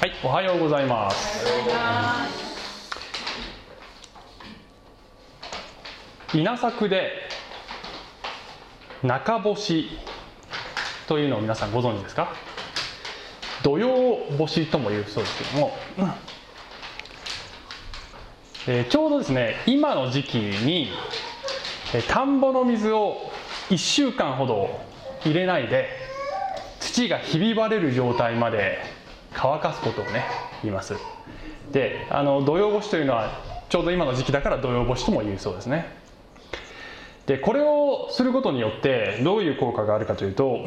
はい、おはようございます。稲作で中干しというのを皆さんご存知ですか？土曜干しとも言うそうですけども、えーちょうどですね今の時期にえ田んぼの水を1週間ほど入れないで土がひび割れる状態まで乾かすことをね言います。であの土曜干しというのはちょうど今の時期だから土曜干しとも言うそうですね。でこれをすることによってどういう効果があるかというと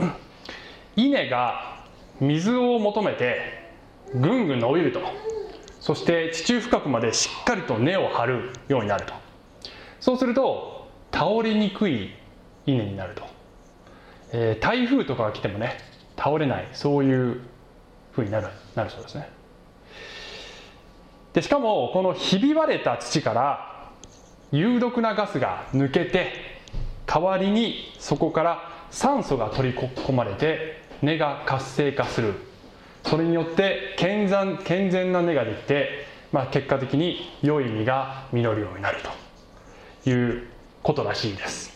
稲が水を求めてぐんぐん伸びると。そして地中深くまでしっかりと根を張るようになると。そうすると倒れにくい稲になると、えー台風とかが来てもね倒れない。そういう風になるなるそうですね。でしかもこのひび割れた土から有毒なガスが抜けて代わりにそこから酸素が取り込まれて根が活性化する。それによって健全健全な根ができて、まあ、結果的に良い実が実るようになるということらしいです。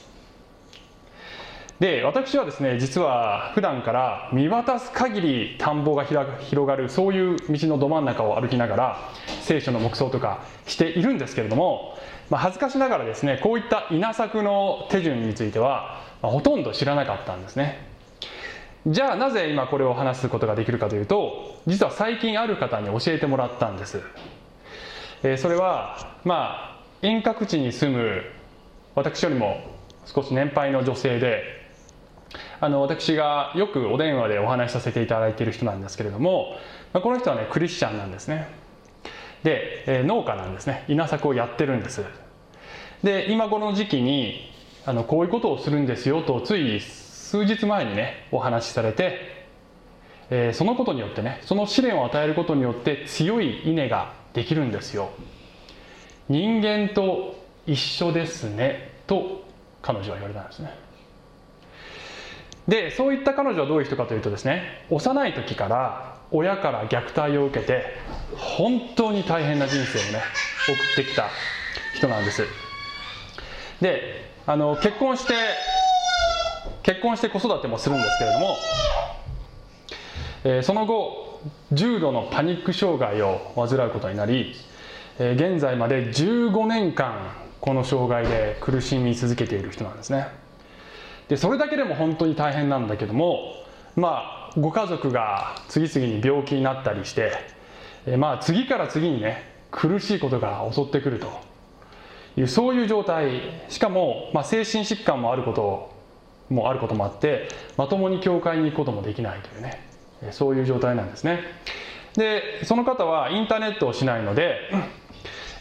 で私はですね実は普段から見渡す限り田んぼが広がるそういう道のど真ん中を歩きながら聖書の黙想とかしているんですけれども、まあ、恥ずかしながらですねこういった稲作の手順については、ほとんど知らなかったんですね。じゃあなぜ今これを話すことができるかというと実は最近ある方に教えてもらったんです、えーそれはまあ遠隔地に住む私よりも少し年配の女性であの私がよくお電話でお話しさせていただいている人なんですけれども、まあこの人はねクリスチャンなんですね。で、えー農家なんですね。稲作をやってるんです。で今頃の時期にあのこういうことをするんですよとつい数日前にねお話しされて、えーそのことによってねその試練を与えることによって強い稲ができるんですよ。人間と一緒ですねと彼女は言われたんですね。でそういった彼女はどういう人かというとですね幼い時から親から虐待を受けて本当に大変な人生をね送ってきた人なんです。であの結婚して結婚して子育てもするんですけれども、えーその後重度のパニック障害を患うことになり、えー現在まで15年間この障害で苦しみ続けている人なんですね。でそれだけでも本当に大変なんだけどもまあご家族が次々に病気になったりして、えまあ次から次にね苦しいことが襲ってくるというそういう状態。しかも、まあ、精神疾患もあることもあることもあってまともに教会に行くこともできないというねそういう状態なんですね。でその方はインターネットをしないので、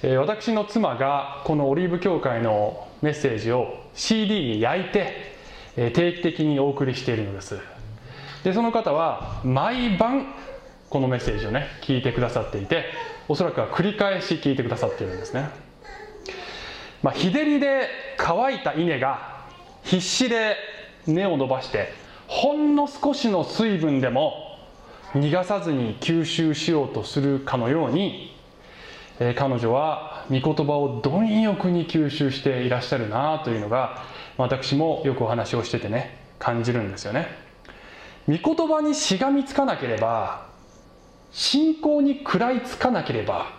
え私の妻がこのオリーブ教会のメッセージを CD に焼いて、え定期的にお送りしているのです。でその方は毎晩このメッセージをね聞いてくださっていておそらくは繰り返し聞いてくださっているんですね。まあ、日照りで乾いた稲が必死で根を伸ばしてほんの少しの水分でも逃がさずに吸収しようとするかのように、えー彼女は御言葉を貪欲に吸収していらっしゃるなというのが私もよくお話をしててね感じるんですよね。御言葉にしがみつかなければ信仰に食らいつかなければ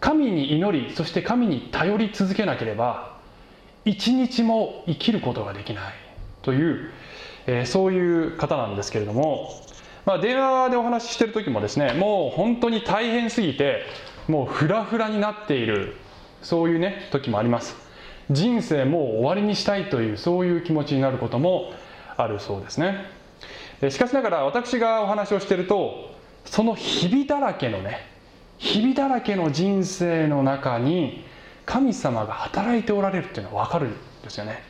神に祈りそして神に頼り続けなければ一日も生きることができない。という、えーそういう方なんですけれども、まあ、電話でお話ししてる時もですねもう本当に大変すぎてもうフラフラになっているそういうね時もあります。人生もう終わりにしたいというそういう気持ちになることもあるそうですね。しかしながら私がお話をしてるとその日々だらけのね日々だらけの人生の中に神様が働いておられるっていうのは分かるんですよね。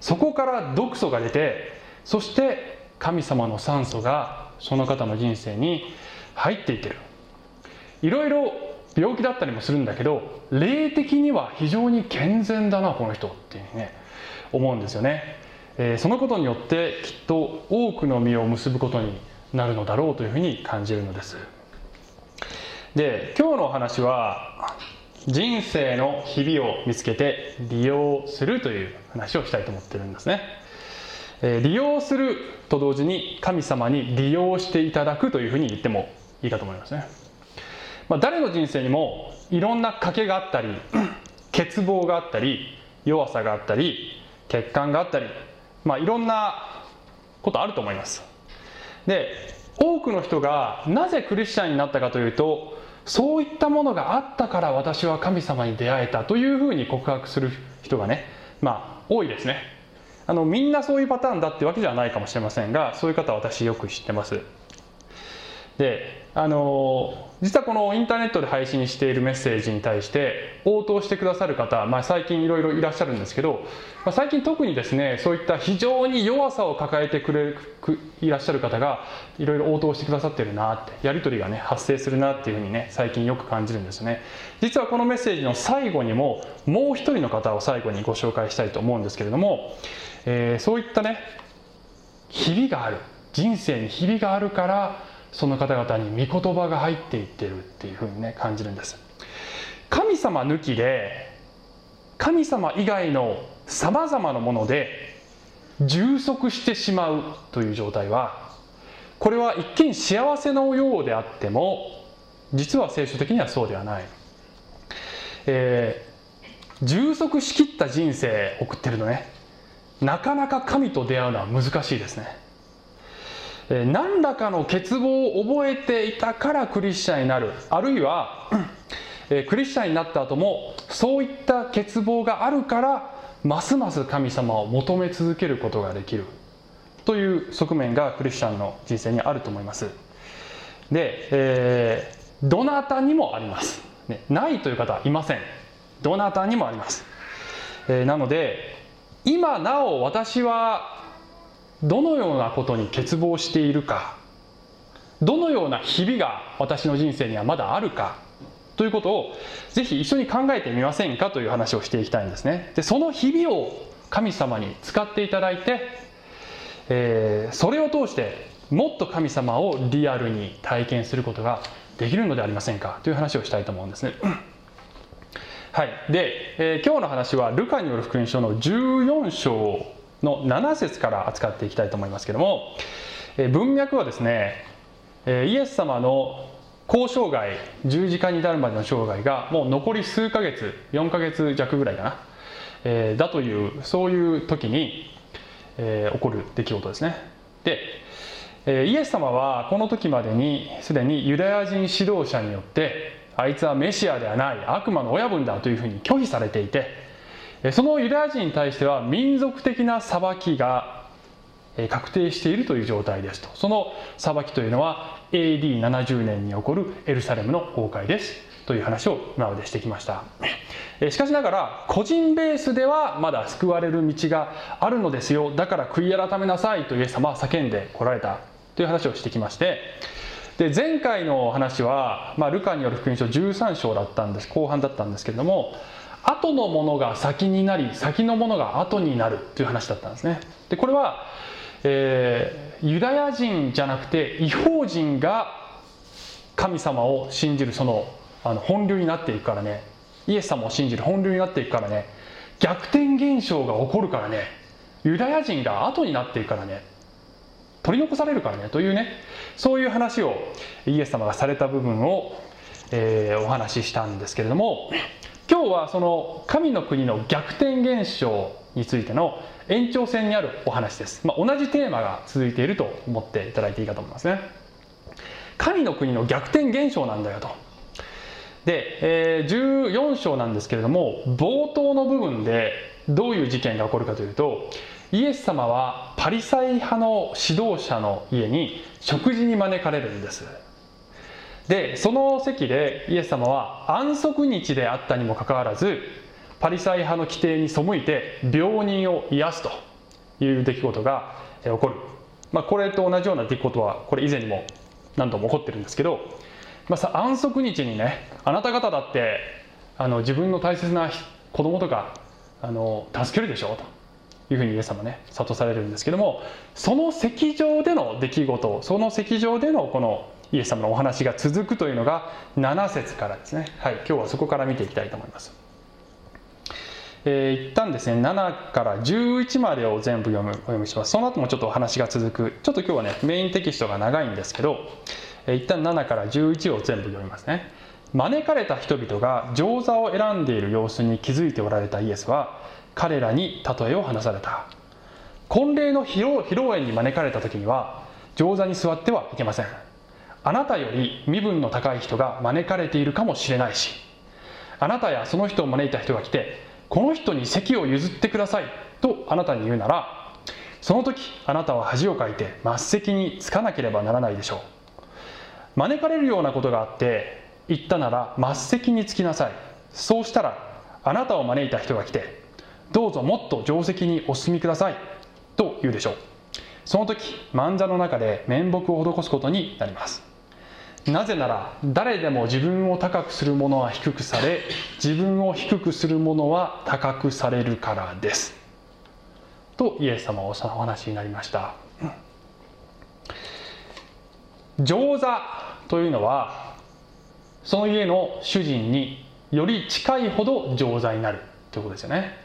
そこから毒素が出てそして神様の酸素がその方の人生に入っていってる。いろいろ病気だったりもするんだけど霊的には非常に健全だなこの人っていうふうにね思うんですよね、えーそのことによってきっと多くの実を結ぶことになるのだろうというふうに感じるのです。で今日のお話は人生の日々を見つけて利用するという話をしたいと思ってるんですね、えー、利用すると同時に神様に利用していただくというふうに言ってもいいかと思いますね、まあ、誰の人生にもいろんな賭けがあったり 欠乏があったり弱さがあったり欠陥があったりまあいろんなことあると思います。で多くの人がなぜクリスチャンになったかというとそういったものがあったから私は神様に出会えたというふうに告白する人がねまあ多いですね。あのみんなそういうパターンだってわけじゃないかもしれませんがそういう方は私よく知ってます。であの実はこのインターネットで配信しているメッセージに対して応答してくださる方、まあ、最近いろいろいらっしゃるんですけど、まあ、最近特にですねそういった非常に弱さを抱えてくれるいらっしゃる方がいろいろ応答してくださってるなってやり取りがね発生するなっていうふうにね最近よく感じるんですね。実はこのメッセージの最後にももう一人の方を最後にご紹介したいと思うんですけれども、えー、そういったね日々がある人生に日々があるからその方々に御言葉が入っていってるっていうふうにね感じるんです。神様抜きで神様以外のさまざまなもので充足してしまうという状態はこれは一見幸せのようであっても実は聖書的にはそうではない、えー、充足しきった人生送ってるのね。なかなか神と出会うのは難しいですね。何らかの欠乏を覚えていたからクリスチャンになる。あるいはクリスチャンになった後もそういった欠乏があるからますます神様を求め続けることができる。という側面がクリスチャンの人生にあると思います。で、えー、どなたにもあります、ね、ないという方はいません。どなたにもあります、えー、なので今なお私はどのようなことに欠乏しているかどのような日々が私の人生にはまだあるかということをぜひ一緒に考えてみませんかという話をしていきたいんですね。でその日々を神様に使っていただいて、えー、それを通してもっと神様をリアルに体験することができるのではありませんかという話をしたいと思うんですね。はい。で、えー、今日の話はルカによる福音書の14章の7節から扱っていきたいと思いますけども、え文脈はですね、えイエス様の交渉外十字架に至るまでの生涯がもう残り数ヶ月4ヶ月弱ぐらいかな、えー、だというそういう時に、えー、起こる出来事ですね。で、えー、イエス様はこの時までにすでにユダヤ人指導者によってあいつはメシアではない悪魔の親分だというふうに拒否されていてそのユダヤ人に対しては民族的な裁きが確定しているという状態ですと。その裁きというのは AD70 年に起こるエルサレムの崩壊ですという話を今までしてきました。しかしながら個人ベースではまだ救われる道があるのですよ。だから悔い改めなさいとイエス様は叫んでこられたという話をしてきまして。で前回の話は、まあ、ルカによる福音書13章だったんです。後半だったんですけれども後のものが先になり先のものが後になるという話だったんですね。でこれは、えー、ユダヤ人じゃなくて違法人が神様を信じるそのあの本流になっていくからね。イエス様を信じる本流になっていくからね。逆転現象が起こるからね。ユダヤ人が後になっていくからね。取り残されるからね。というね。そういう話をイエス様がされた部分を、えー、お話ししたんですけれども今日はその神の国の逆転現象についての延長線にあるお話です、まあ、同じテーマが続いていると思っていただいていいかと思いますね。神の国の逆転現象なんだよと。で、えー、14章なんですけれども冒頭の部分でどういう事件が起こるかというとイエス様はパリサイ派の指導者の家に食事に招かれるんです。でその席でイエス様は安息日であったにもかかわらずパリサイ派の規定に背いて病人を癒すという出来事が起こる、まあ、これと同じような出来事はこれ以前にも何度も起こってるんですけど、まあ、さ安息日にねあなた方だってあの自分の大切な子供とかあの助けるでしょうと。いうふうにイエス様ね諭されるんですけどもその席上での出来事その席上でのこのイエス様のお話が続くというのが7節からですね。はい今日はそこから見ていきたいと思います。えー、一旦ですね7から11までを全部読むお読みします。その後もちょっとお話が続く。ちょっと今日はねメインテキストが長いんですけど、えー、一旦7から11を全部読みますね。招かれた人々が上座を選んでいる様子に気づいておられたイエスは彼らに例えを話された。婚礼の披露宴に招かれた時には上座に座ってはいけません。あなたより身分の高い人が招かれているかもしれないしあなたやその人を招いた人が来てこの人に席を譲ってくださいとあなたに言うならその時あなたは恥をかいて末席につかなければならないでしょう。招かれるようなことがあって言ったなら末席につきなさい。そうしたらあなたを招いた人が来てどうぞもっと定席にお進みください。と言うでしょう。その時漫座の中で面目を施すことになります。なぜなら誰でも自分を高くする者は低くされ自分を低くする者は高くされるからです。とイエス様はお話になりました。上座というのはその家の主人により近いほど上座になるということですよね、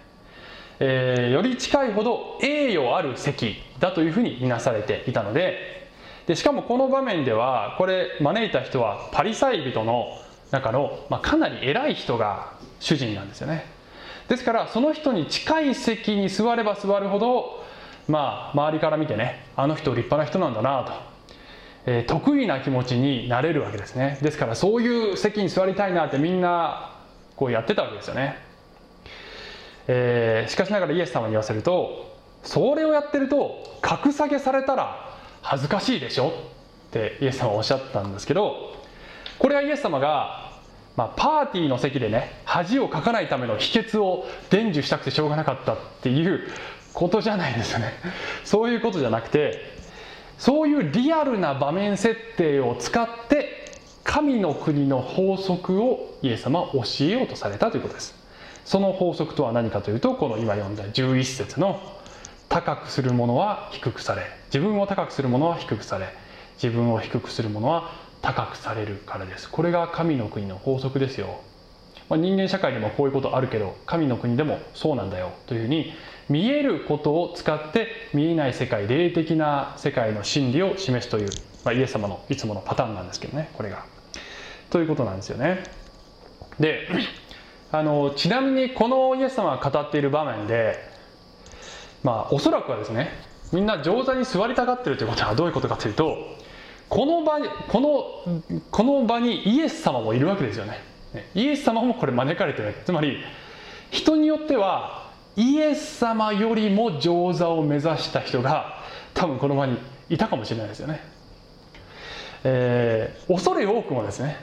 えー、より近いほど栄誉ある席だというふうに見なされていたのででしかもこの場面ではこれ招いた人はパリサイ人の中の、まあ、かなり偉い人が主人なんですよね。ですからその人に近い席に座れば座るほどまあ周りから見てねあの人立派な人なんだなと、えー、得意な気持ちになれるわけですね。ですからそういう席に座りたいなってみんなこうやってたわけですよね、えー、しかしながらイエス様に言わせるとそれをやってると格下げされたら恥ずかしいでしょ？ってイエス様はおっしゃったんですけどこれはイエス様が、まあ、パーティーの席でね恥をかかないための秘訣を伝授したくてしょうがなかったっていうことじゃないんですよね。そういうことじゃなくてそういうリアルな場面設定を使って神の国の法則をイエス様は教えようとされたということです。その法則とは何かというとこの今読んだ11節の高くする者は低くされ自分を高くする者は低くされ自分を低くする者は高くされるからですこれが神の国の法則ですよ、まあ、人間社会でもこういうことあるけど神の国でもそうなんだよというふうに見えることを使って見えない世界霊的な世界の真理を示すという、まあ、イエス様のいつものパターンなんですけどねこれが。ということなんですよね。であのちなみにこのイエス様が語っている場面でまあおそらくはですねみんな上座に座りたがってるということはどういうことかというとこの場にこのこの場にイエス様もいるわけですよね。イエス様もこれ招かれてるつまり人によってはイエス様よりも上座を目指した人が多分この場にいたかもしれないですよね、えー、恐れ多くもですね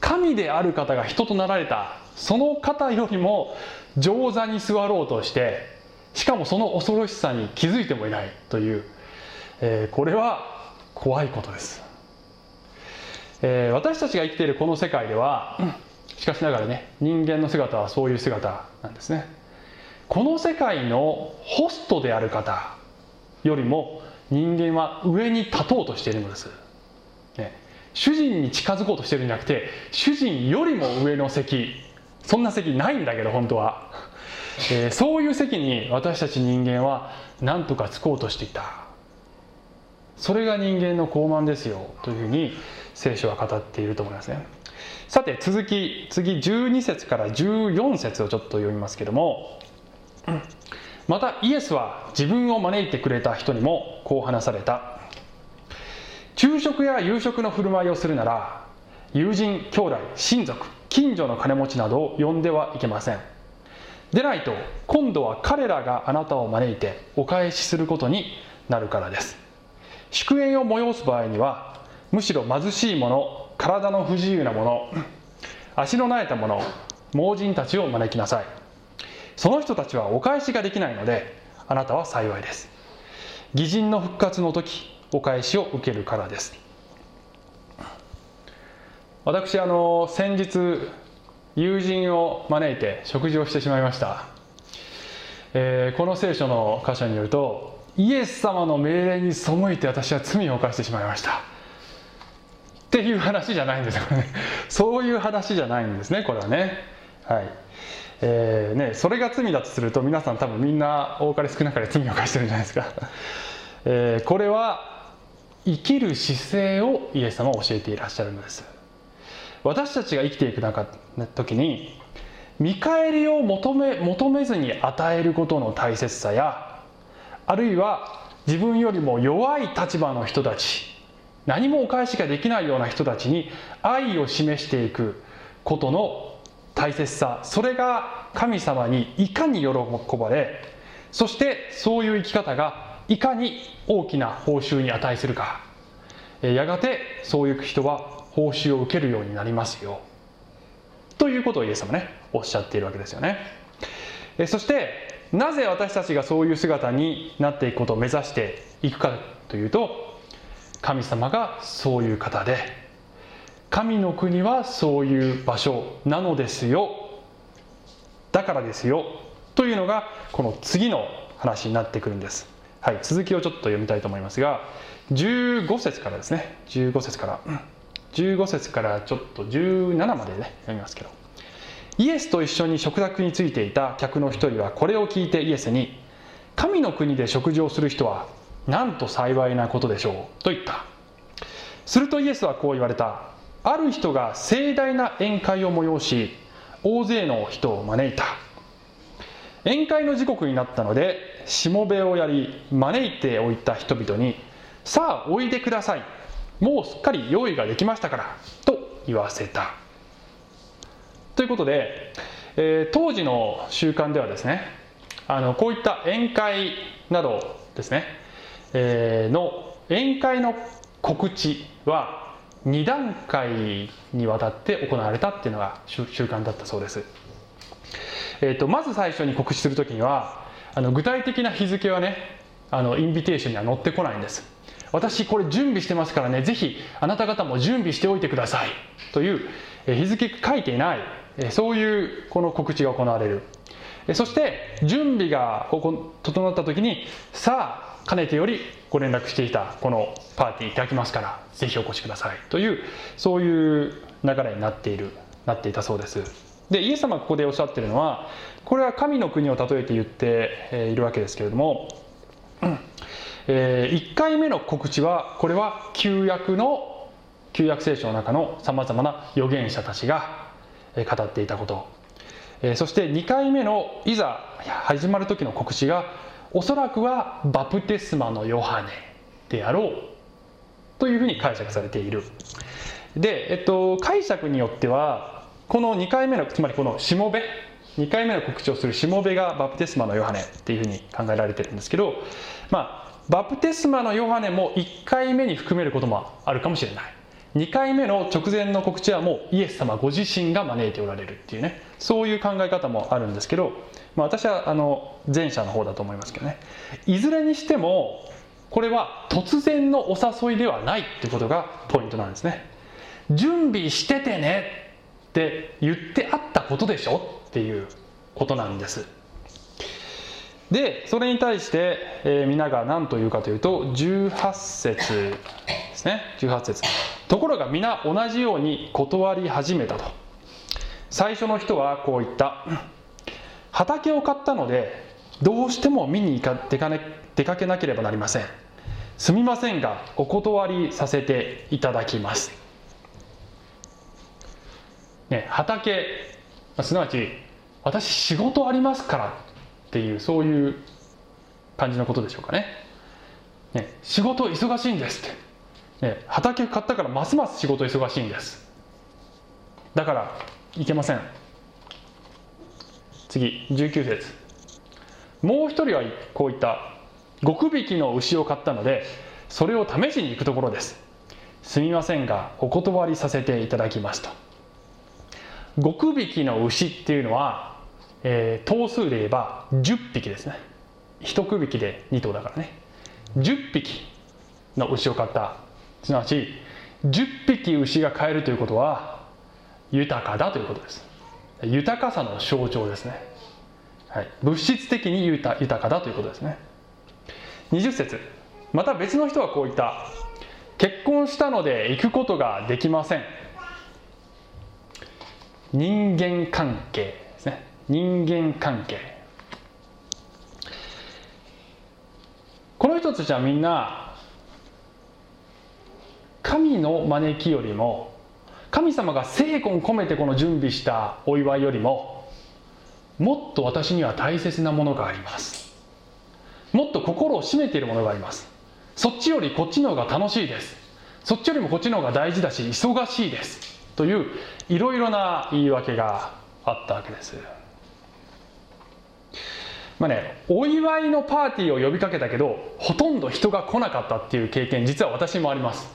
神である方が人となられたその方よりも上座に座ろうとしてしかもその恐ろしさに気づいてもいないという、えー、これは怖いことです、えー、私たちが生きているこの世界ではしかしながらね人間の姿はそういう姿なんですね。この世界のホストである方よりも人間は上に立とうとしているのです、ね、主人に近づこうとしてるんじゃなくて主人よりも上の席そんな席ないんだけど本当は。えー、そういう席に私たち人間は何とかつこうとしていた。それが人間の傲慢ですよというふうに聖書は語っていると思いますね。さて続き次12節から14節をちょっと読みますけどもまたイエスは自分を招いてくれた人にもこう話された。昼食や夕食の振る舞いをするなら友人兄弟親族近所の金持ちなどを呼んではいけません。でないと今度は彼らがあなたを招いてお返しすることになるからです。祝宴を催す場合にはむしろ貧しい者体の不自由な者足のなえた者盲人たちを招きなさい。その人たちはお返しができないのであなたは幸いです。義人の復活の時お返しを受けるからです。私あの先日友人を招いて食事をしてしまいました、えー、この聖書の箇所によるとイエス様の命令に背いて私は罪を犯してしまいました。っていう話じゃないんですよね。そういう話じゃないんですねこれはね。はい。えーね、それが罪だとすると皆さん多分みんな多かれ少なかれ罪を犯してるんじゃないですか、えー、これは生きる姿勢をイエス様は教えていらっしゃるのです。私たちが生きていく中時に見返りを求め求めずに与えることの大切さやあるいは自分よりも弱い立場の人たち何もお返しができないような人たちに愛を示していくことの大切さそれが神様にいかに喜ばれそしてそういう生き方がいかに大きな報酬に値するか。やがてそういう人は報酬を受けるようになりますよ。ということをイエス様ねおっしゃっているわけですよね。えそしてなぜ私たちがそういう姿になっていくことを目指していくかというと神様がそういう方で神の国はそういう場所なのですよ。だからですよ。というのがこの次の話になってくるんです、はい、続きをちょっと読みたいと思いますが15節からですね。15節から。15節からちょっと17までね読みますけど。イエスと一緒に食卓についていた客の一人はこれを聞いてイエスに「神の国で食事をする人はなんと幸いなことでしょう」と言った。するとイエスはこう言われた。ある人が盛大な宴会を催し大勢の人を招いた。宴会の時刻になったのでしもべをやり招いておいた人々に「さあおいでください。もうすっかり用意ができましたから」と言わせた。ということで、えー、当時の習慣ではですねあのこういった宴会などですね、えー、の宴会の告知は2段階にわたって行われたっていうのが習慣だったそうです、えーと、まず最初に告知する時にはあの具体的な日付はねあのインビテーションには載ってこないんです。私これ準備してますからね。ぜひあなた方も準備しておいてください。という日付書いていないそういうこの告知が行われる。そして準備が整った時にさあかねてよりご連絡していたこのパーティー開きますからぜひお越しください。というそういう流れになっているなっていたそうです。でイエス様がここでおっしゃってるのはこれは神の国を例えて言っているわけですけれども、うんえー、1回目の告知はこれは旧約の旧約聖書の中のさまざまな預言者たちが語っていたこと。そして2回目のいざ始まる時の告知がおそらくはバプテスマのヨハネであろうというふうに解釈されている。で、えっと、解釈によってはこの2回目のつまりこのしもべ2回目の告知をするしもべがバプテスマのヨハネっていうふうに考えられてるんですけどまあバプテスマのヨハネも1回目に含めることもあるかもしれない。2回目の直前の告知はもうイエス様ご自身が招いておられるっていうね。そういう考え方もあるんですけどまあ、私はあの前者の方だと思いますけどね。いずれにしてもこれは突然のお誘いではないってことがポイントなんですね。準備しててねって言ってあったことでしょっていうことなんです。でそれに対して、えー、皆が何と言うかというと18節ですね。18節。ところが皆同じように断り始めたと。最初の人はこう言った。畑を買ったのでどうしても見に行か出か,、ね、出かけなければなりません。すみませんがお断りさせていただきます。ね畑。すなわち私仕事ありますから。っていうそういう感じのことでしょうかね。ね仕事忙しいんですって、ね、畑買ったからますます仕事忙しいんです。だからいけません。次19節。もう一人はこう言った。極匹の牛を買ったのでそれを試しに行くところです。すみませんがお断りさせていただきますと。極匹の牛っていうのは、えー、頭数で言えば10匹ですね。1区引きで2頭だからね。10匹の牛を買った。すなわち10匹牛が飼えるということは豊かだということです。豊かさの象徴ですね、はい、物質的に豊かだということですね。20節。また別の人はこう言った。結婚したので行くことができません。人間関係。人間関係。この人たちはみんな神の招きよりも神様が精魂込めてこの準備したお祝いよりももっと私には大切なものがあります。もっと心を占めているものがあります。そっちよりこっちの方が楽しいです。そっちよりもこっちの方が大事だし忙しいです。といういろいろな言い訳があったわけです。まあねお祝いのパーティーを呼びかけたけどほとんど人が来なかったっていう経験実は私もあります。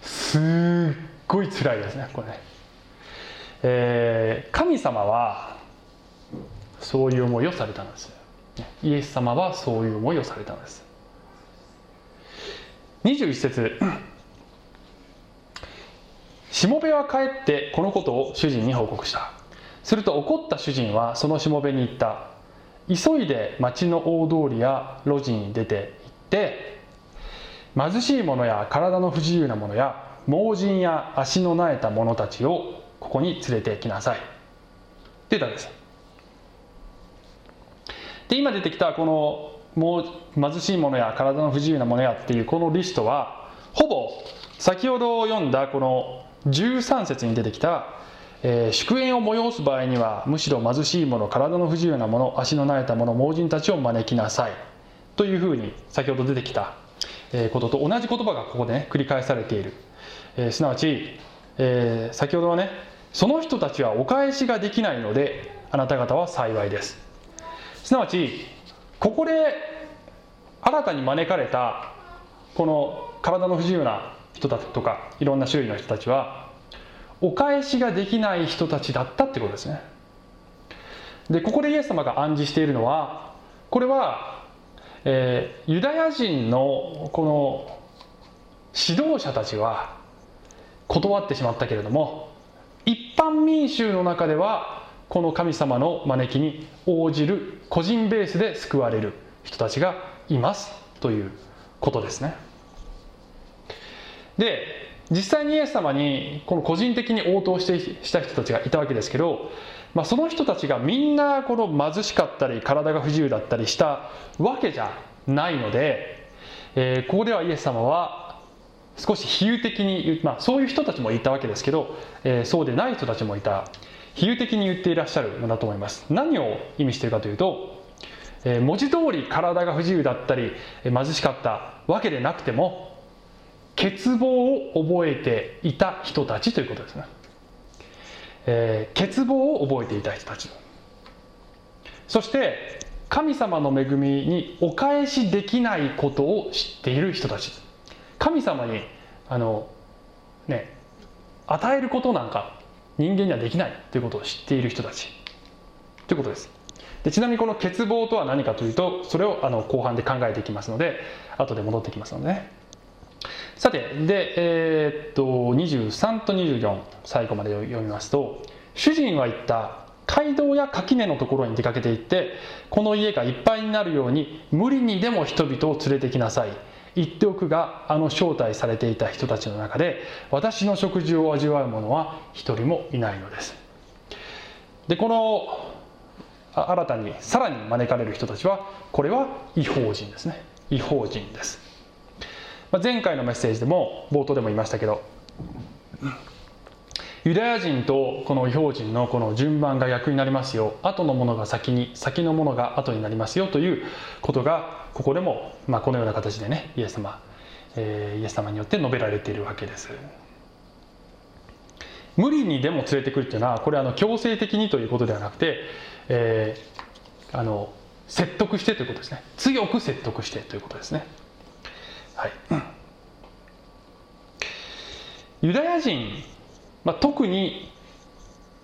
すっごい辛いですねこれね、えー、神様はそういう思いをされたんですイエス様はそういう思いをされたんです。21節。しもべは帰ってこのことを主人に報告した。すると怒った主人はそのしもべに言った。急いで町の大通りや路地に出て行って貧しい者や体の不自由な者や盲人や足のなえた者たちをここに連れてきなさい。って言ったんですで今出てきたこの貧しい者や体の不自由な者やっていうこのリストはほぼ先ほど読んだこの13節に出てきた、えー、祝宴を催す場合にはむしろ貧しい者体の不自由な者足のなえた者盲人たちを招きなさい。というふうに先ほど出てきたえことと同じ言葉がここでね繰り返されている、えー、すなわち、えー、先ほどはねその人たちはお返しができないのであなた方は幸いです。すなわちここで新たに招かれたこの体の不自由な人たちとかいろんな種類の人たちはお返しができない人たちだったってことですねでここでイエス様が暗示しているのはこれは、えー、ユダヤ人のこの指導者たちは断ってしまったけれども一般民衆の中ではこの神様の招きに応じる個人ベースで救われる人たちがいますということですね。で実際にイエス様にこの個人的に応答してした人たちがいたわけですけど、まあ、その人たちがみんなこの貧しかったり体が不自由だったりしたわけじゃないので、えー、ここではイエス様は少し比喩的に、まあ、そういう人たちもいたわけですけど、えー、そうでない人たちもいた。比喩的に言っていらっしゃるのだと思います。何を意味しているかというと、えー、文字通り体が不自由だったり貧しかったわけでなくても欠乏を覚えていた人たちということですね、えー、欠乏を覚えていた人たちそして神様の恵みにお返しできないことを知っている人たち。神様にあのね与えることなんか人間にはできないということを知っている人たち。ということです。でちなみにこの欠乏とは何かというとそれをあの後半で考えていきますので後で戻ってきますのでね。さてで、えー、っと23と24最後まで読みますと主人は言った街道や垣根のところに出かけていってこの家がいっぱいになるように無理にでも人々を連れてきなさい。言っておくがあの招待されていた人たちの中で私の食事を味わう者は一人もいないのです。でこの新たにさらに招かれる人たちはこれは違法人ですね。違法人です。まあ、前回のメッセージでも冒頭でも言いましたけどユダヤ人とこの違法人のこの順番が逆になりますよ。後のものが先に先のものが後になりますよということがここでも、まあ、このような形でねイエス様、えー、イエス様によって述べられているわけです。無理にでも連れてくるっていうのはこれはあの強制的にということではなくて、えー、あの説得してということですね。強く説得してということですね。はい、ユダヤ人、まあ、特に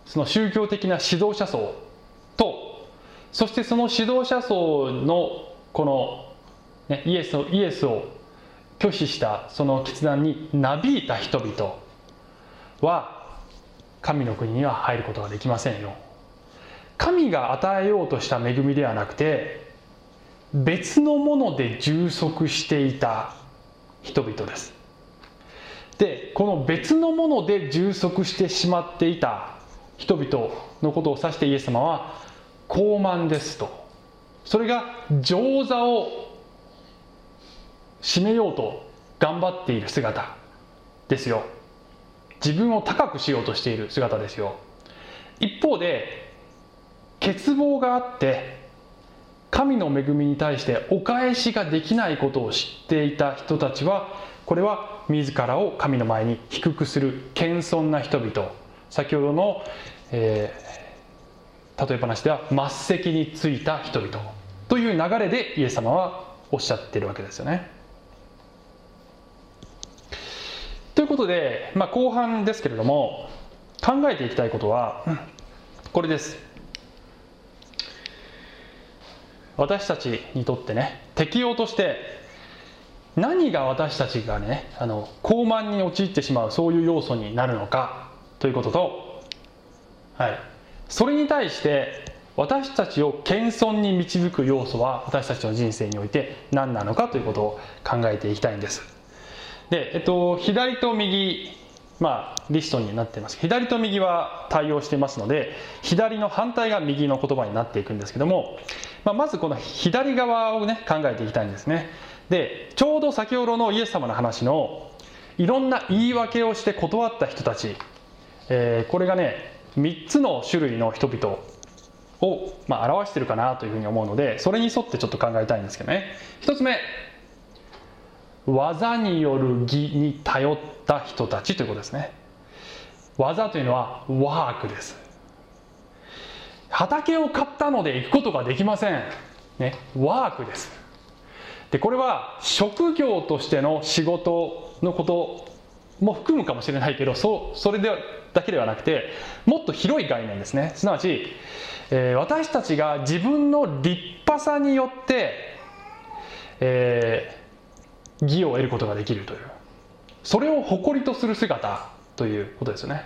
その宗教的な指導者層とそしてその指導者層のこの、ね、イエスをイエスを拒否したその決断になびいた人々は神の国には入ることができませんよ。神が与えようとした恵みではなくて別のもので充足していた人々です。でこの別のもので充足してしまっていた人々のことを指してイエス様は傲慢ですと。それが上座を締めようと頑張っている姿ですよ。自分を高くしようとしている姿ですよ。一方で欠乏があって神の恵みに対してお返しができないことを知っていた人たちはこれは自らを神の前に低くする謙遜な人々先ほどの、えー、例え話では末席についた人々という流れでイエス様はおっしゃっているわけですよね。ということで、まあ、後半ですけれども考えていきたいことはこれです。私たちにとってね適用として何が私たちがねあの高慢に陥ってしまうそういう要素になるのかということと、はい、それに対して私たちを謙遜に導く要素は私たちの人生において何なのかということを考えていきたいんです。で、えっと、左と右まあ、リストになっています。左と右は対応していますので左の反対が右の言葉になっていくんですけども、まあ、まずこの左側をね考えていきたいんですね。でちょうど先ほどのイエス様の話のいろんな言い訳をして断った人たち、えー、これがね3つの種類の人々を、まあ、表してるかなというふうに思うのでそれに沿ってちょっと考えたいんですけどね。1つ目技による義に頼った人たちということですね。技というのはワークです。畑を買ったので行くことができません。ねワークです。でこれは職業としての仕事のことも含むかもしれないけどそそれでだけではなくてもっと広い概念ですね。すなわち、えー、私たちが自分の立派さによって、えー義を得ることができるという。それを誇りとする姿ということですよね、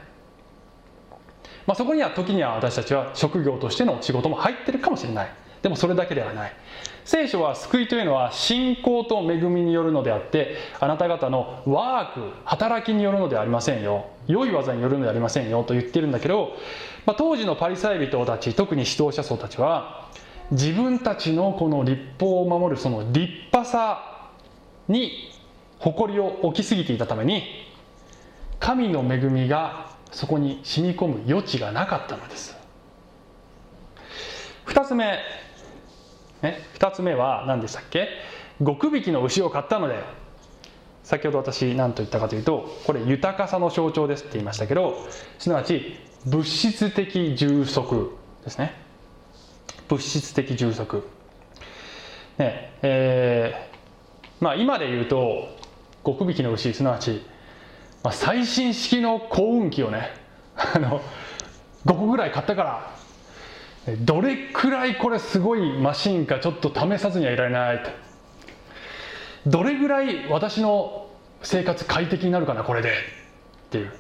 まあ、そこには時には私たちは職業としての仕事も入ってるかもしれない。でもそれだけではない。聖書は救いというのは信仰と恵みによるのであってあなた方のワーク働きによるのではありませんよ。良い技によるのではありませんよ。と言ってるんだけど、まあ、当時のパリサイ人たち特に指導者層たちは自分たちのこの立法を守るその立派さに誇りを置きすぎていたために神の恵みがそこに染み込む余地がなかったのです。2つ目、ね、2つ目は何でしたっけ？極引きの牛を買ったので。先ほど私何と言ったかというとこれ豊かさの象徴ですって言いましたけどすなわち物質的充足ですね。物質的充足。ねえーまあ、今で言うと極引きの牛すなわち、まあ、最新式の幸運機をねあの5個ぐらい買ったからどれくらいこれすごいマシンかちょっと試さずにはいられないと。どれぐらい私の生活快適になるかなこれで。っていう。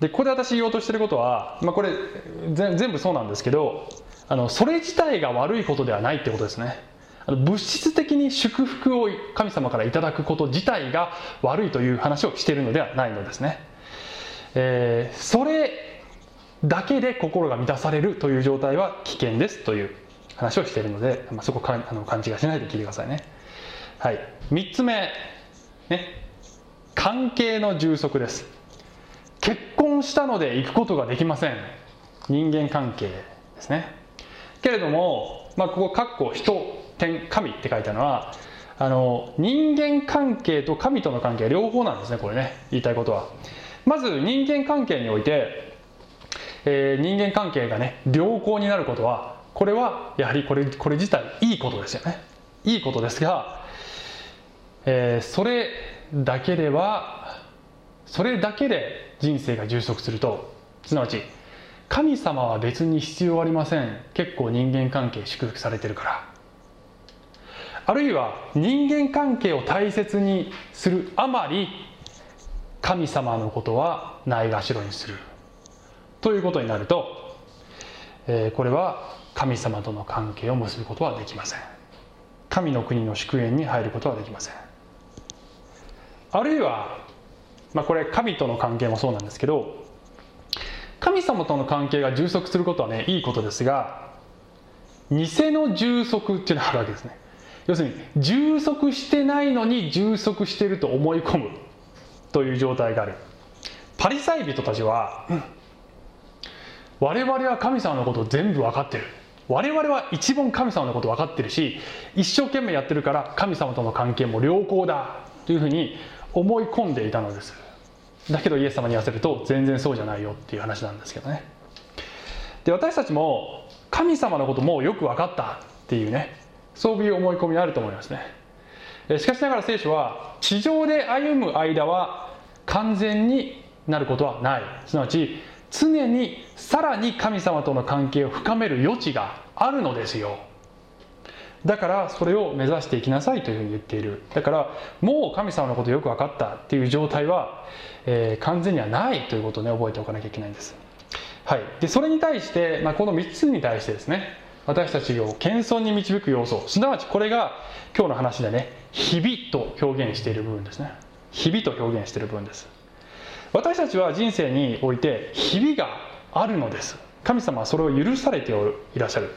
でここで私言おうとしてることは、まあ、これ全部そうなんですけどあのそれ自体が悪いことではないってことですね。物質的に祝福を神様からいただくこと自体が悪いという話をしているのではないのですね、えー、それだけで心が満たされるという状態は危険ですという話をしているので、まあ、そこかあの勘違いしないで聞いてくださいね。はい。3つ目ね。関係の充足です。結婚したので行くことができません。人間関係ですね。けれども、まあ、ここかっこ人点神って書いたのはあの人間関係と神との関係両方なんですねこれね言いたいことは。まず人間関係において、えー、人間関係がね良好になることはこれはやはりこれこれ自体いいことですよね。いいことですが、えー、それだけではそれだけで人生が充足すると。すなわち神様は別に必要ありません。結構人間関係祝福されてるから。あるいは人間関係を大切にするあまり神様のことはないがしろにするということになると、え、これは神様との関係を結ぶことはできません。神の国の祝宴に入ることはできません。あるいは、まあ、これ神との関係もそうなんですけど神様との関係が充足することはねいいことですが偽の充足っていうのがあるわけですね。要するに充足してないのに充足してると思い込む。という状態がある。パリサイ人たちは、我々は神様のことを全部分かってる。我々は一番神様のこと分かってるし一生懸命やってるから神様との関係も良好だ。というふうに思い込んでいたのです。だけどイエス様に言わせると全然そうじゃないよっていう話なんですけどね。で私たちも神様のこともよく分かったっていうね。そういう思い込みがあると思いますね。しかしながら聖書は地上で歩む間は完全になることはない。すなわち常にさらに神様との関係を深める余地があるのですよ。だからそれを目指していきなさいというふうに言っている。だからもう神様のことよく分かったっていう状態は、えー、完全にはないということをね覚えておかなきゃいけないんです。はい。でそれに対して、まあ、この3つに対してですね。私たちを謙遜に導く要素。すなわちこれが今日の話でね「日々」と表現している部分ですね。日々と表現している部分です。私たちは人生において日々があるのです。神様はそれを許されていらっしゃる。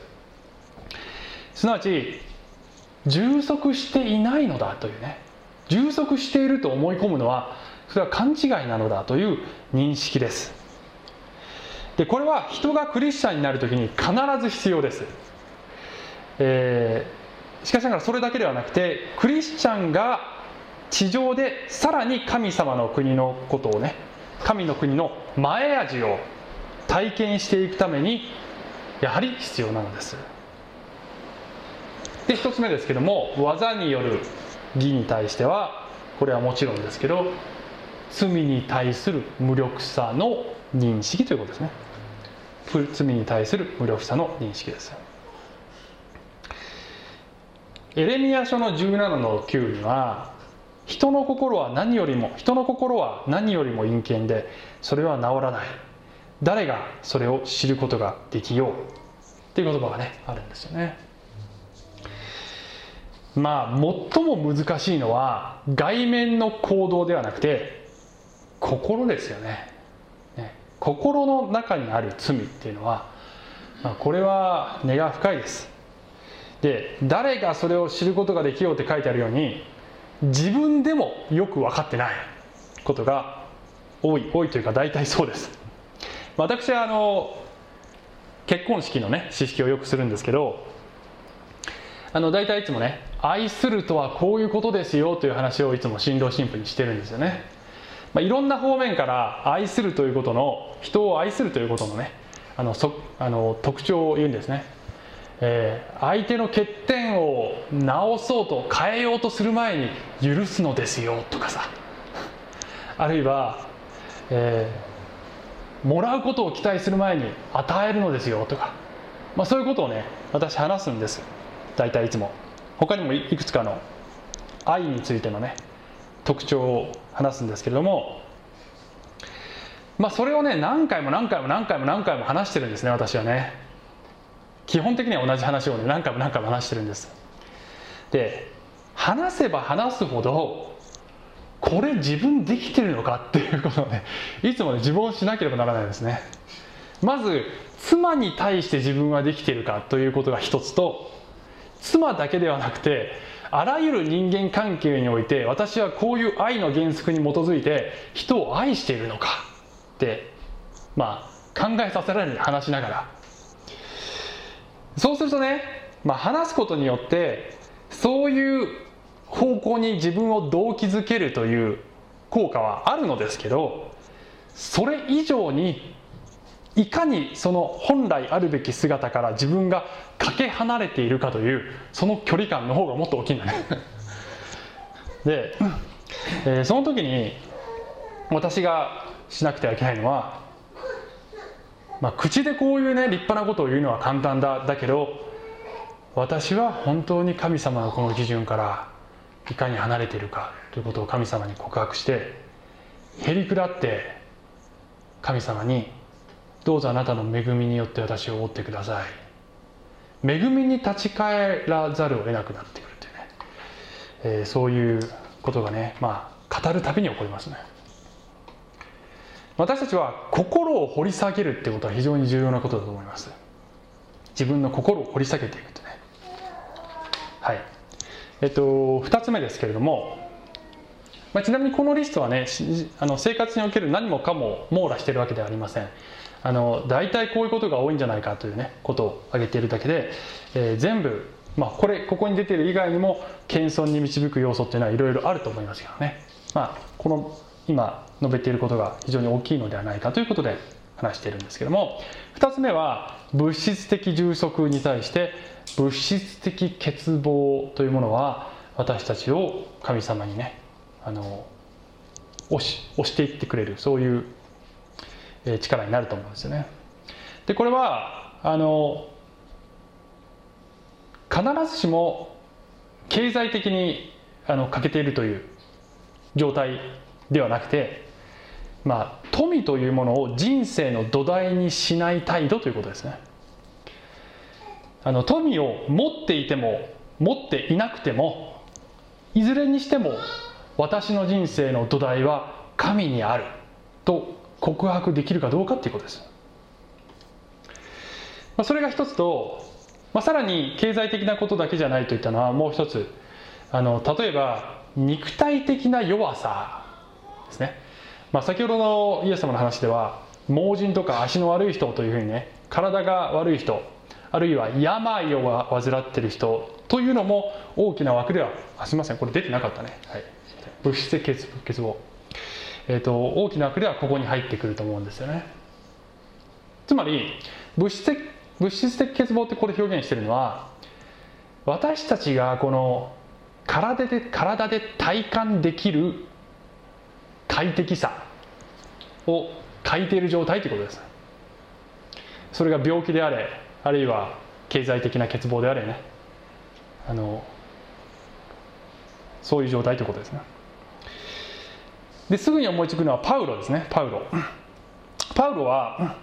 すなわち充足していないのだというね。充足していると思い込むのはそれは勘違いなのだという認識です。でこれは人がクリスチャンになる時に必ず必要です、えー、しかしながらそれだけではなくてクリスチャンが地上でさらに神様の国のことをね神の国の前味を体験していくためにやはり必要なのです。で1つ目ですけども技による義に対してはこれはもちろんですけど罪に対する無力さの認識ということですね。罪に対する無力さの認識です。エレミア書の17の9には人の心は何よりも人の心は何よりも陰険でそれは治らない。誰がそれを知ることができようっていう言葉がねあるんですよね。まあ最も難しいのは外面の行動ではなくて心ですよねね。心の中にある罪っていうのは、まあ、これは根が深いです。で誰がそれを知ることができようって書いてあるように自分でもよく分かってないことが多い多いというか大体そうです。私はあの結婚式のね知識をよくするんですけどあの大体いつもね愛するとはこういうことですよという話をいつも新郎新婦にしてるんですよね、まあ、いろんな方面から愛するということの人を愛するということのねあのそあの特徴を言うんですね、えー、相手の欠点を直そうと変えようとする前に許すのですよとかさ。あるいは、えー、もらうことを期待する前に与えるのですよとか、まあ、そういうことをね私話すんです。大体いつも。他にもいくつかの愛についてのね特徴を話すんですけれどもまあそれをね何回も何回も何回も何回も話してるんですね私はね。基本的には同じ話をね何回も何回も話してるんです。で話せば話すほどこれ自分できてるのかっていうことをねいつもね自分をしなければならないですね。まず妻に対して自分はできてるかということが一つと妻だけではなくてあらゆる人間関係において私はこういう愛の原則に基づいて人を愛しているのかってまあ考えさせられる話しながら。そうするとね、まあ、話すことによってそういう方向に自分を動機づけるという効果はあるのですけどそれ以上にいかにその本来あるべき姿から自分がかけ離れているかというその距離感の方がもっと大きいんだね。で、えー、その時に私がしなくてはいけないのは、まあ、口でこういうね立派なことを言うのは簡単だだけど私は本当に神様のこの基準からいかに離れているかということを神様に告白してへりくだって神様にどうぞあなたの恵みによって私を覆ってください。恵みに立ち返らざるを得なくなってくるというね、えー、そういうことがねまあ語るたびに起こりますね。私たちは心を掘り下げるってことは非常に重要なことだと思います。自分の心を掘り下げていくとね。はい。えっと2つ目ですけれども、まあ、ちなみにこのリストはねあの生活における何もかも網羅してるわけではありません。あの大体こういうことが多いんじゃないかというねことを挙げているだけで、えー、全部まあこれここに出てる以外にも謙遜に導く要素っていうのはいろいろあると思いますけどね。まあこの今述べていることが非常に大きいのではないかということで話しているんですけども。2つ目は物質的充足に対して物質的欠乏というものは私たちを神様にねあの押し押していってくれるそういう力になると思うんですよね。でこれはあの必ずしも経済的にあの欠けているという状態ではなくて、まあ、富というものを人生の土台にしない態度ということですね。あの富を持っていても持っていなくてもいずれにしても私の人生の土台は神にあると告白できるかどうかっていうことです。まあ、それが一つと、まあ、さらに経済的なことだけじゃないといったのはもう一つ。あの例えば肉体的な弱さですね、まあ、先ほどのイエス様の話では盲人とか足の悪い人というふうにね体が悪い人あるいは病を患っている人というのも大きな枠ではあすみません。これ出てなかったね、はい、物質的欠乏、えーと、大きな枠ではここに入ってくると思うんですよね。つまり物質的物質的欠乏ってこれ表現してるのは私たちがこの体で体で体感できる快適さを欠いている状態ということですそれが病気であれあるいは経済的な欠乏であれね。あのそういう状態ということですね。ですぐに思いつくのはパウロですね。パウロ。パウロは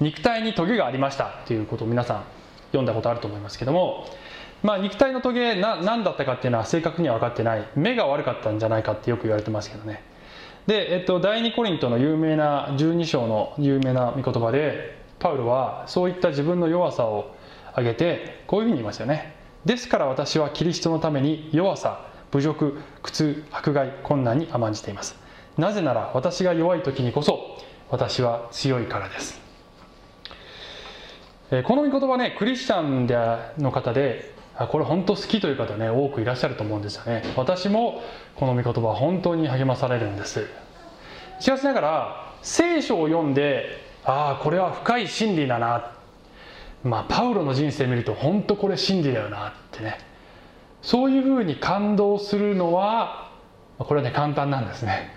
肉体にトゲがありましたということを皆さん読んだことあると思いますけどもまあ肉体のトゲな何だったかっていうのは正確には分かってない。目が悪かったんじゃないかってよく言われてますけどね。で、えっと、第二コリントの有名な12章の有名な御言葉でパウロはそういった自分の弱さを挙げてこういうふうに言いますよね。ですから私はキリストのために弱さ侮辱苦痛迫害困難に甘んじています。なぜなら私が弱い時にこそ私は強いからです。この御言葉ねクリスチャンの方でこれ本当好きという方ね多くいらっしゃると思うんですよね。私もこの御言葉は本当に励まされるんです。しかしながら聖書を読んでああこれは深い真理だな。まあパウロの人生見ると本当これ真理だよな。ってね。そういうふうに感動するのはこれはね簡単なんですね。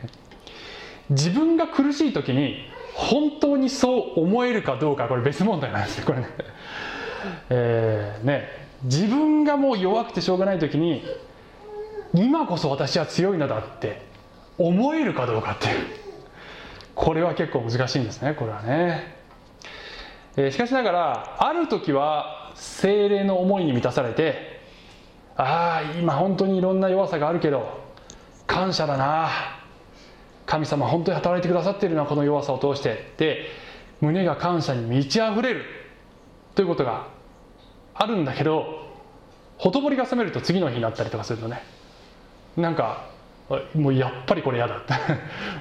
自分が苦しい時に本当にそう思えるかどうかこれ別問題なんですよこれね,、えーね、自分がもう弱くてしょうがない時に今こそ私は強いのだって思えるかどうかっていう。これは結構難しいんですねこれはね、えー、しかしながらある時は精霊の思いに満たされてああ今本当にいろんな弱さがあるけど感謝だな神様本当に働いてくださっているのはこの弱さを通してで胸が感謝に満ち溢れるということがあるんだけどほとぼりが冷めると次の日になったりとかするとね。なんかもうやっぱりこれ嫌だ。っ て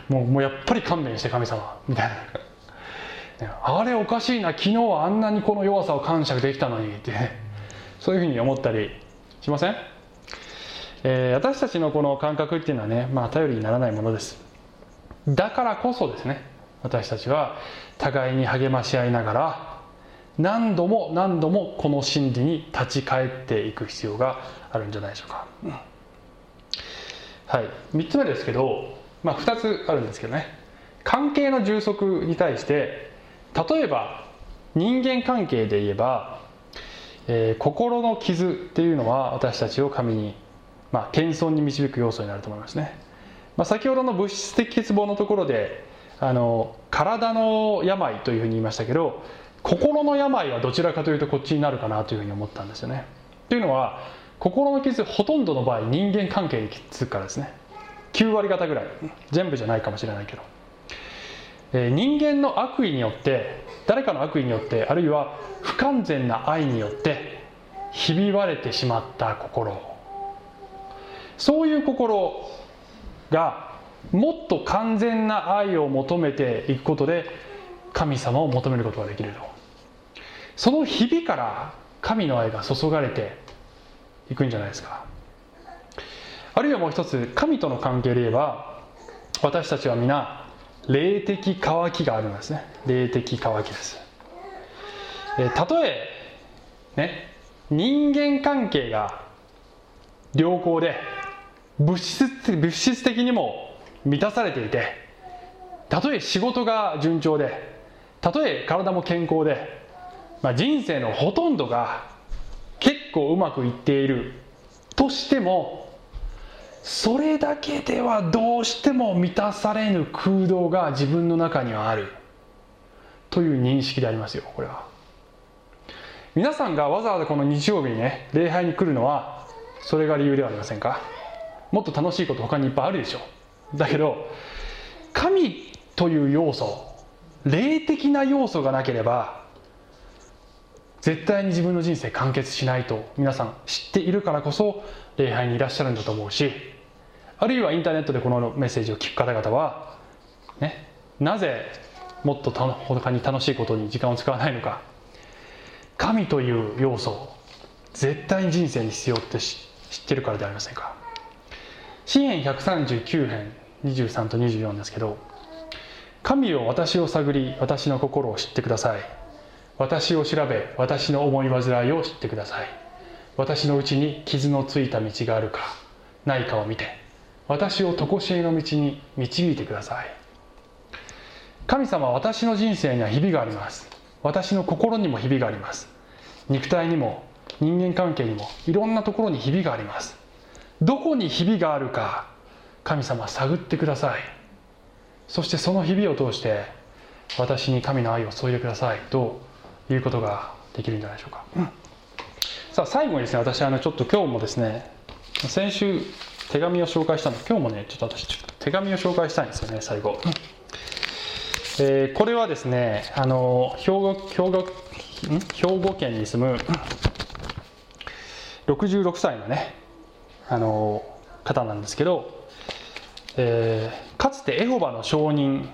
もうもうやっぱり勘弁して神様みたいな。あれおかしいな昨日はあんなにこの弱さを感謝できたのにって。そういうふうに思ったりしません、えー、私たちのこの感覚っていうのはね、まあ、頼りにならないものです。だからこそですね私たちは互いに励まし合いながら何度も何度もこの真理に立ち返っていく必要があるんじゃないでしょうか。はい、3つ目ですけど、まあ、2つあるんですけどね。関係の充足に対して例えば人間関係で言えば、えー、心の傷っていうのは私たちを神に、まあ、謙遜に導く要素になると思いますね、まあ、先ほどの物質的欠乏のところであの体の病というふうに言いましたけど心の病はどちらかというとこっちになるかなというふうに思ったんですよね。というのは心の傷ほとんどの場合人間関係にきつくからですね。9割方ぐらい。全部じゃないかもしれないけど、えー、人間の悪意によって誰かの悪意によってあるいは不完全な愛によってひび割れてしまった心。そういう心がもっと完全な愛を求めていくことで神様を求めることができると。その日々から神の愛が注がれていくんじゃないですか。あるいはもう一つ神との関係で言えば私たちは皆霊的渇きがあるんですね。霊的渇きです。たとえね人間関係が良好で物質物質的にも満たされていてたとえ仕事が順調でたとえ体も健康で、まあ、人生のほとんどが結構うまくいっているとしてもそれだけではどうしても満たされぬ空洞が自分の中にはあるという認識でありますよこれは。皆さんがわざわざこの日曜日にね礼拝に来るのはそれが理由ではありませんか？もっと楽しいこと他にいっぱいあるでしょ。だけど神という要素霊的な要素がなければ絶対に自分の人生完結しないと皆さん知っているからこそ礼拝にいらっしゃるんだと思うしあるいはインターネットでこのメッセージを聞く方々は、ね、なぜもっと他に楽しいことに時間を使わないのか。神という要素絶対に人生に必要って知ってるからではありませんか。詩篇139編23と24ですけど神を私を探り私の心を知ってください。私を調べ私の思い煩いを知ってください。私のうちに傷のついた道があるかないかを見て私を常しえの道に導いてください。神様は私の人生には日々があります。私の心にもひびがあります。肉体にも人間関係にもいろんなところにひびがあります。どこにひびがあるか神様探ってください。そしてそのひびを通して私に神の愛を注いでくださいということができるんじゃないでしょうか、うん、さあ最後にですね私あのちょっと今日もですね先週手紙を紹介したの今日もねちょっと私手紙を紹介したいんですよね最後、えー、これはですねあの兵庫兵庫兵庫県に住む66歳のねあの方なんですけど、えー、かつてエホバの証人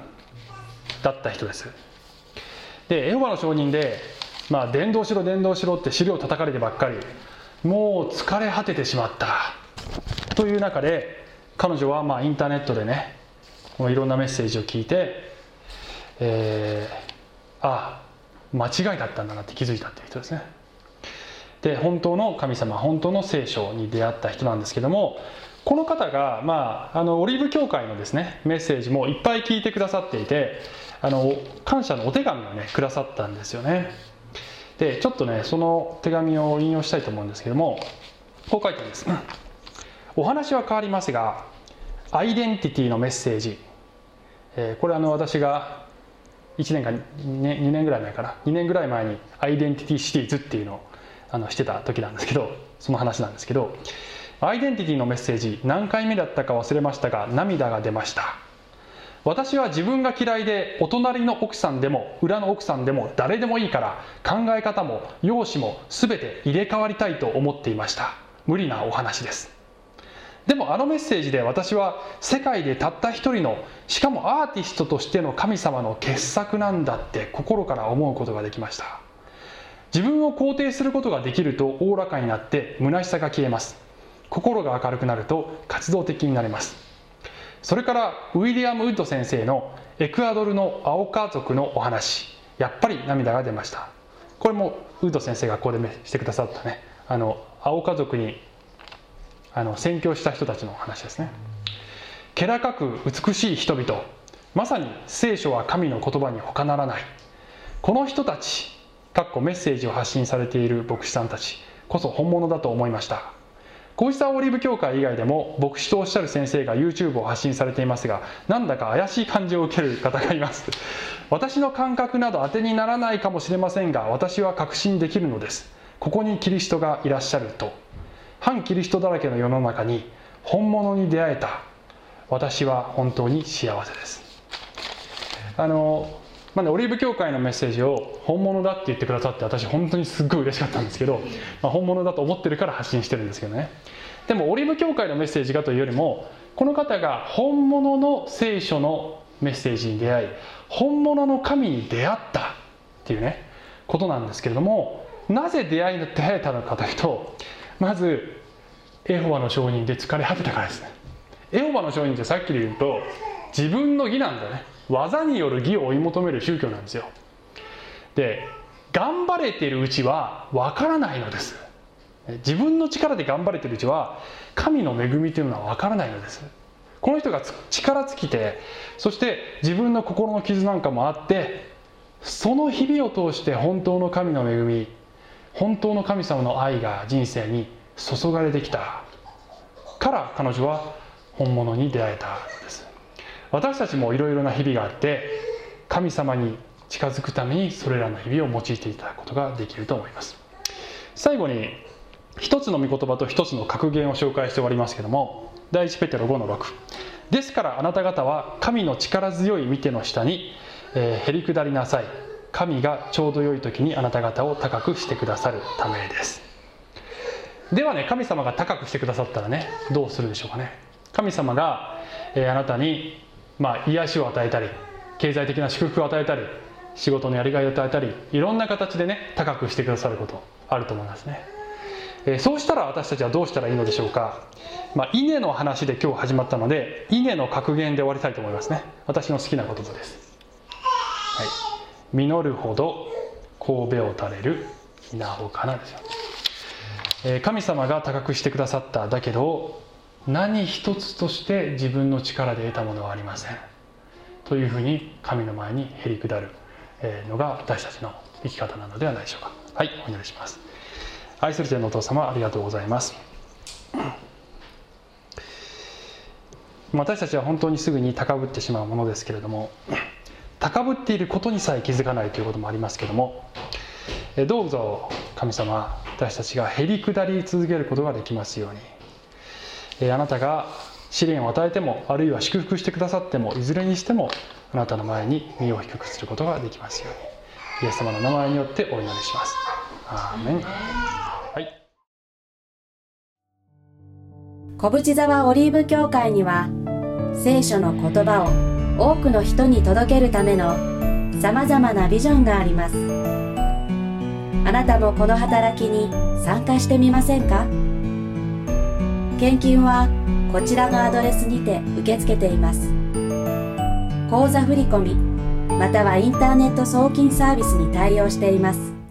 だった人です。でエホバの証人でまあ伝道しろ伝道しろって資料叩かれてばっかりもう疲れ果ててしまった。という中で彼女はまあインターネットでねいろんなメッセージを聞いて、えー、ああ間違いだったんだなって気づいたっていう人ですね。で本当の神様本当の聖書に出会った人なんですけどもこの方が、まあ、あのオリーブ教会のですねメッセージもいっぱい聞いてくださっていてあの感謝のお手紙をねくださったんですよね。でちょっとねその手紙を引用したいと思うんですけどもこう書いてあるんです。お話は変わりますがアイデンティティのメッセージ、えー、これあの私が1年か 2, 2年ぐらい前かな。2年ぐらい前にアイデンティティシリーズっていうのをあのしてた時なんですけどその話なんですけどアイデンティティのメッセージ何回目だったか忘れましたが涙が出ました。私は自分が嫌いでお隣の奥さんでも裏の奥さんでも誰でもいいから考え方も容姿も全て入れ替わりたいと思っていました。無理なお話です。でもあのメッセージで私は世界でたった一人のしかもアーティストとしての神様の傑作なんだって心から思うことができました。自分を肯定することができるとおおらかになって虚しさが消えます。心が明るくなると活動的になれます。それからウィリアム・ウッド先生のエクアドルの青家族のお話。やっぱり涙が出ました。これもウッド先生がここでしてくださったね。あの青家族にあの宣教した人たちの話ですね。気高く美しい人々。まさに聖書は神の言葉に他ならない。この人たちかっこメッセージを発信されている牧師さんたちこそ本物だと思いました。こうしたオリーブ教会以外でも牧師とおっしゃる先生が YouTube を発信されていますがなんだか怪しい感じを受ける方がいます。私の感覚など当てにならないかもしれませんが私は確信できるのです。ここにキリストがいらっしゃると。反キリストだらけの世の中に本物に出会えた。私は本当に幸せです。あのまあね、オリーブ協会のメッセージを本物だって言ってくださって私本当にすっごい嬉しかったんですけど、まあ、本物だと思ってるから発信してるんですけどね。でもオリーブ協会のメッセージがというよりもこの方が本物の聖書のメッセージに出会い本物の神に出会ったっていうねことなんですけれどもなぜ出会い出会えたのかというとまずエホバの証人で疲れ果てたからですね。エホバの証人ってさっきで言うと自分の義なんだね。技による義を追い求める宗教なんですよ。で頑張れているうちはわからないのです。自分の力で頑張れているうちは神の恵みというのはわからないのです。この人が力尽きてそして自分の心の傷なんかもあってその日々を通して本当の神の恵み本当の神様の愛が人生に注がれてきたから彼女は本物に出会えたのです。私たちもいろいろな日々があって神様に近づくためにそれらの日々を用いていただくことができると思います。最後に一つの御言葉と一つの格言を紹介して終わりますけども第一ペテロ5の6ですからあなた方は神の力強い見ての下に、えー、へり下りなさい。神がちょうど良い時にあなた方を高くしてくださるためです。ではね神様が高くしてくださったらねどうするでしょうかね。神様が、えー、あなたにまあ、癒しを与えたり経済的な祝福を与えたり仕事のやりがいを与えたりいろんな形でね高くしてくださることあると思いますね、えー、そうしたら私たちはどうしたらいいのでしょうか、まあ、稲の話で今日始まったので稲の格言で終わりたいと思いますね。私の好きな言葉です。はい。実るほど神戸を垂れる稲穂かなですよ、えー、神様が高くしてくださっただけど何一つとして自分の力で得たものはありません。というふうに神の前にへり下るのが私たちの生き方なのではないでしょうか。はいお祈りします。愛する天のお父様ありがとうございます。私たちは本当にすぐに高ぶってしまうものですけれども高ぶっていることにさえ気づかないということもありますけどもどうぞ神様私たちがへり下り続けることができますようにあなたが試練を与えてもあるいは祝福してくださってもいずれにしてもあなたの前に身を低くすることができますように。イエス様の名前によってお祈りします。アーメン。はい。小淵沢オリーブ教会には聖書の言葉を多くの人に届けるためのさまざまなビジョンがあります。あなたもこの働きに参加してみませんか？献金はこちらのアドレスにて受け付けています。口座振込またはインターネット送金サービスに対応しています。